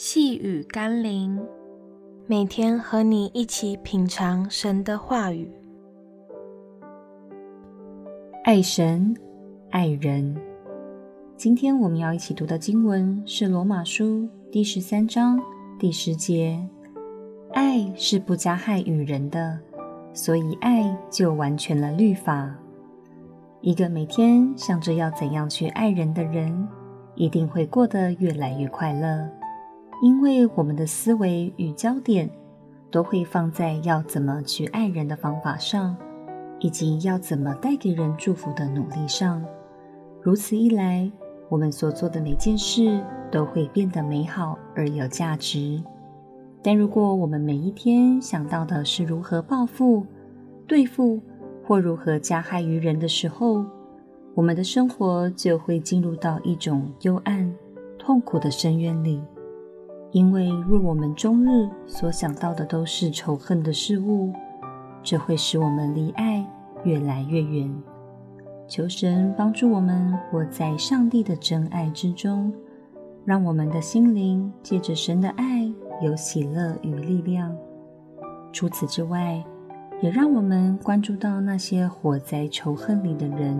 细雨甘霖，每天和你一起品尝神的话语，爱神，爱人。今天我们要一起读的经文是罗马书第十三章第十节：“爱是不加害于人的，所以爱就完全了律法。”一个每天想着要怎样去爱人的人，一定会过得越来越快乐。因为我们的思维与焦点都会放在要怎么去爱人的方法上，以及要怎么带给人祝福的努力上。如此一来，我们所做的每件事都会变得美好而有价值。但如果我们每一天想到的是如何报复、对付或如何加害于人的时候，我们的生活就会进入到一种幽暗、痛苦的深渊里。因为若我们终日所想到的都是仇恨的事物，这会使我们离爱越来越远。求神帮助我们活在上帝的真爱之中，让我们的心灵借着神的爱有喜乐与力量。除此之外，也让我们关注到那些活在仇恨里的人，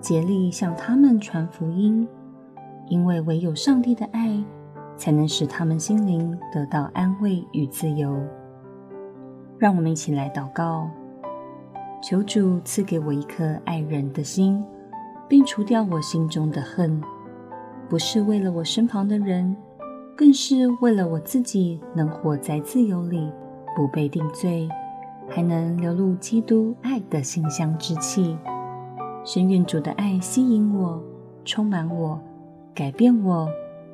竭力向他们传福音，因为唯有上帝的爱。才能使他们心灵得到安慰与自由。让我们一起来祷告，求主赐给我一颗爱人的心，并除掉我心中的恨，不是为了我身旁的人，更是为了我自己能活在自由里，不被定罪，还能流露基督爱的馨香之气。深愿主的爱吸引我，充满我，改变我。